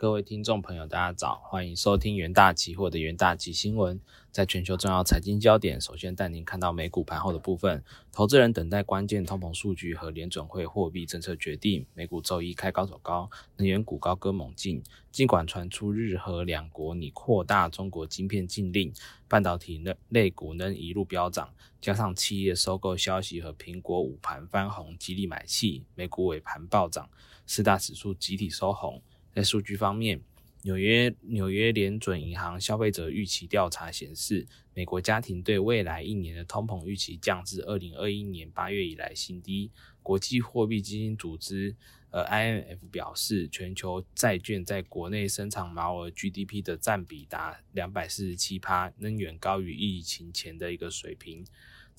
各位听众朋友，大家早，欢迎收听元大期货的元大期新闻。在全球重要财经焦点，首先带您看到美股盘后的部分。投资人等待关键通膨数据和联准会货币政策决定。美股周一开高走高，能源股高歌猛进。尽管传出日和两国拟扩大中国晶片禁令，半导体类类股能一路飙涨，加上企业收购消息和苹果午盘翻红，激励买气，美股尾盘暴涨，四大指数集体收红。在数据方面，纽约纽约联准银行消费者预期调查显示，美国家庭对未来一年的通膨预期降至二零二一年八月以来新低。国际货币基金组织呃 IMF 表示，全球债券在国内生产毛额 GDP 的占比达两百四十七趴，仍远高于疫情前的一个水平。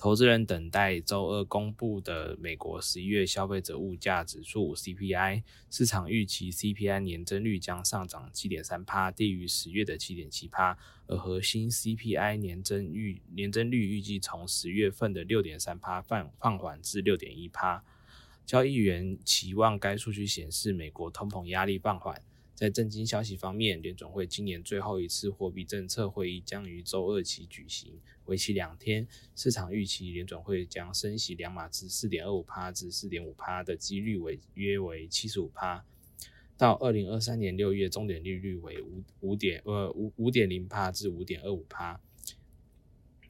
投资人等待周二公布的美国十一月消费者物价指数 CPI，市场预期 CPI 年增率将上涨七点三帕，低于十月的七点七帕，而核心 CPI 年增预年增率预计从十月份的六点三帕放放缓至六点一帕。交易员期望该数据显示美国通膨压力放缓。在震惊消息方面，联总会今年最后一次货币政策会议将于周二起举行，为期两天。市场预期联总会将升息两码至四点二五帕至四点五帕的几率为约为七十五帕。到二零二三年六月，终点利率为五五点呃五五点零帕至五点二五帕。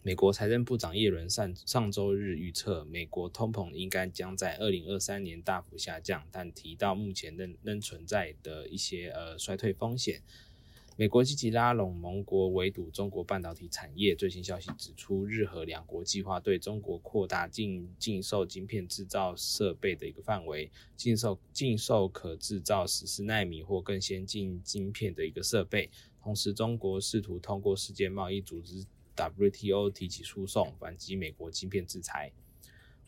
美国财政部长耶伦上上周日预测，美国通膨应该将在二零二三年大幅下降，但提到目前仍仍存在的一些呃衰退风险。美国积极拉拢盟国围堵中国半导体产业。最新消息指出，日和两国计划对中国扩大进禁售晶片制造设备的一个范围，禁售禁售可制造十四纳米或更先进晶片的一个设备。同时，中国试图通过世界贸易组织。WTO 提起诉讼，反击美国芯片制裁。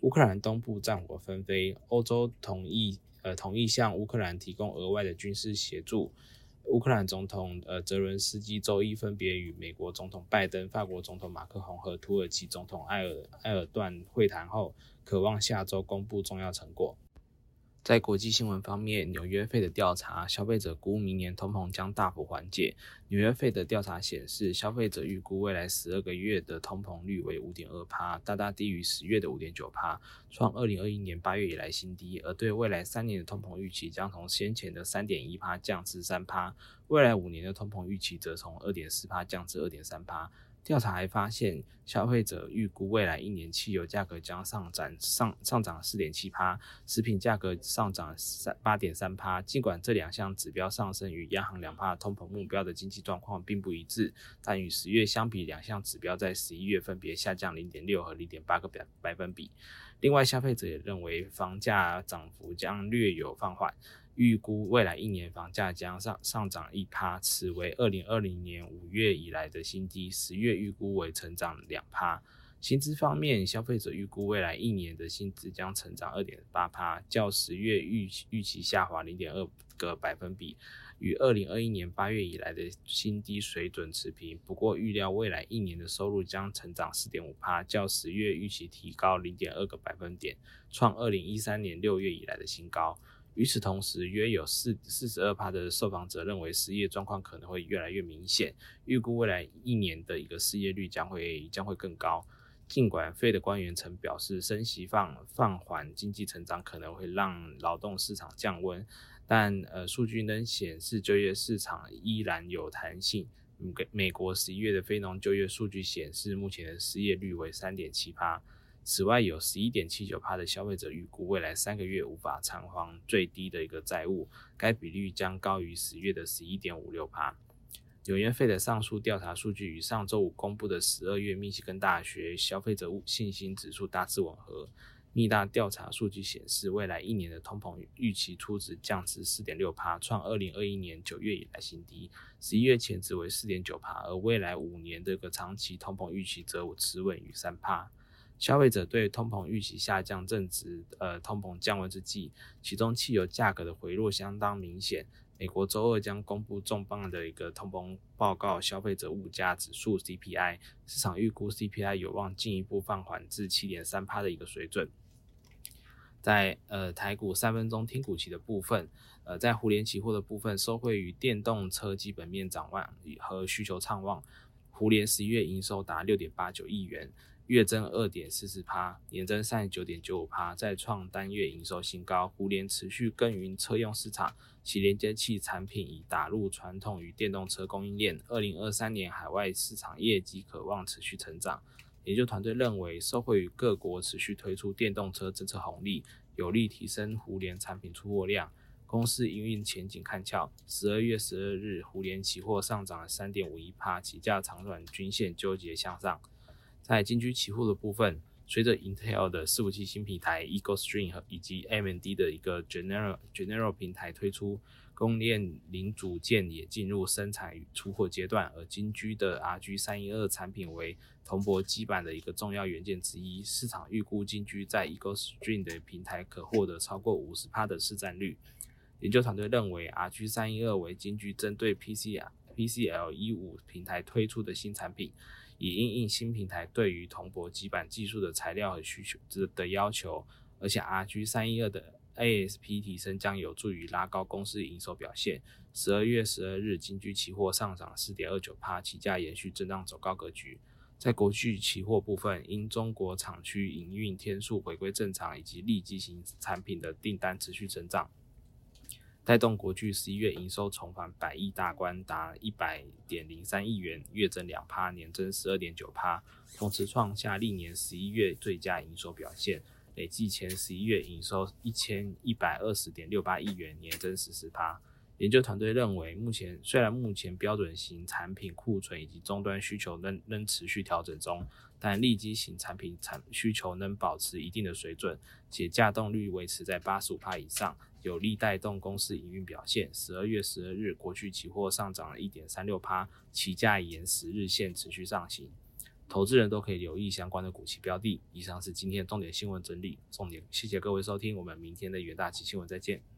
乌克兰东部战火纷飞，欧洲同意呃同意向乌克兰提供额外的军事协助。乌克兰总统呃泽伦斯基周一分别与美国总统拜登、法国总统马克龙和土耳其总统埃尔埃尔段会谈后，渴望下周公布重要成果。在国际新闻方面，纽约费的调查，消费者估明年通膨将大幅缓解。纽约费的调查显示，消费者预估未来十二个月的通膨率为五点二帕，大大低于十月的五点九帕，创二零二一年八月以来新低。而对未来三年的通膨预期将从先前的三点一帕降至三帕，未来五年的通膨预期则从二点四帕降至二点三帕。调查还发现，消费者预估未来一年汽油价格将上涨上上涨四点七趴，食品价格上涨三八点三趴。尽管这两项指标上升与央行两帕通膨目标的经济状况并不一致，但与十月相比，两项指标在十一月分别下降零点六和零点八个百百分比。另外，消费者也认为房价涨幅将略有放缓。预估未来一年房价将上上涨一趴，此为二零二零年五月以来的新低。十月预估为成长两趴。薪资方面，消费者预估未来一年的薪资将成长二点八趴，较十月预预期下滑零点二个百分比，与二零二一年八月以来的新低水准持平。不过，预料未来一年的收入将成长四点五趴，较十月预期提高零点二个百分点，创二零一三年六月以来的新高。与此同时，约有四四十二趴的受访者认为失业状况可能会越来越明显，预估未来一年的一个失业率将会将会更高。尽管费的官员曾表示升息放放缓经济成长可能会让劳动市场降温，但呃数据仍显示就业市场依然有弹性。美美国十一月的非农就业数据显示，目前的失业率为三点七趴。此外，有十一点七九帕的消费者预估未来三个月无法偿还最低的一个债务，该比率将高于十月的十一点五六帕。纽约费的上述调查数据与上周五公布的十二月密西根大学消费者信心指数大致吻合。密大调查数据显示，未来一年的通膨预期初值降至四点六帕，创二零二一年九月以来新低。十一月前值为四点九帕，而未来五年的个长期通膨预期则持稳于三帕。消费者对通膨预期下降正值呃通膨降温之际，其中汽油价格的回落相当明显。美国周二将公布重磅的一个通膨报告，消费者物价指数 CPI，市场预估 CPI 有望进一步放缓至七点三帕的一个水准。在呃台股三分钟听股期的部分，呃，在互联期货的部分，受惠于电动车基本面展望和需求畅旺，互联十一月营收达六点八九亿元，月增二点四四趴，年增三十九点九五趴，再创单月营收新高。互联持续耕耘车用市场，其连接器产品已打入传统与电动车供应链。二零二三年海外市场业绩可望持续成长。研究团队认为，受惠于各国持续推出电动车政策红利，有力提升互联产品出货量。公司营运前景看俏，十二月十二日，互联期货上涨了三点五一帕，起价长短均线纠结向上。在金居期货的部分，随着 Intel 的伺服器新平台 Eagle Stream 和以及 AMD 的一个 General General 平台推出，供应链零组件也进入生产与出货阶段。而金居的 RG 三一二产品为铜箔基板的一个重要元件之一，市场预估金居在 Eagle Stream 的平台可获得超过五十帕的市占率。研究团队认为，RG 三一二为金居针对 P C L PCL 一五平台推出的新产品，以应应新平台对于铜箔基板技术的材料和需求的的要求。而且，RG 三一二的 ASP 提升将有助于拉高公司营收表现。十二月十二日，金居期货上涨四点二九帕，起价延续震荡走高格局。在国际期货部分，因中国厂区营运天数回归正常，以及利基型产品的订单持续增长。带动国巨十一月营收重返百亿大关，达一百点零三亿元，月增两趴，年增十二点九趴，同时创下历年十一月最佳营收表现，累计前十一月营收一千一百二十点六八亿元，年增十四趴。研究团队认为，目前虽然目前标准型产品库存以及终端需求仍仍持续调整中，但利基型产品产需求能保持一定的水准，且价动率维持在八十五帕以上。有力带动公司营运表现。十二月十二日，国巨期货上涨了一点三六趴，期价沿十日线持续上行。投资人都可以留意相关的股期标的。以上是今天重点新闻整理，重点谢谢各位收听，我们明天的元大期新闻再见。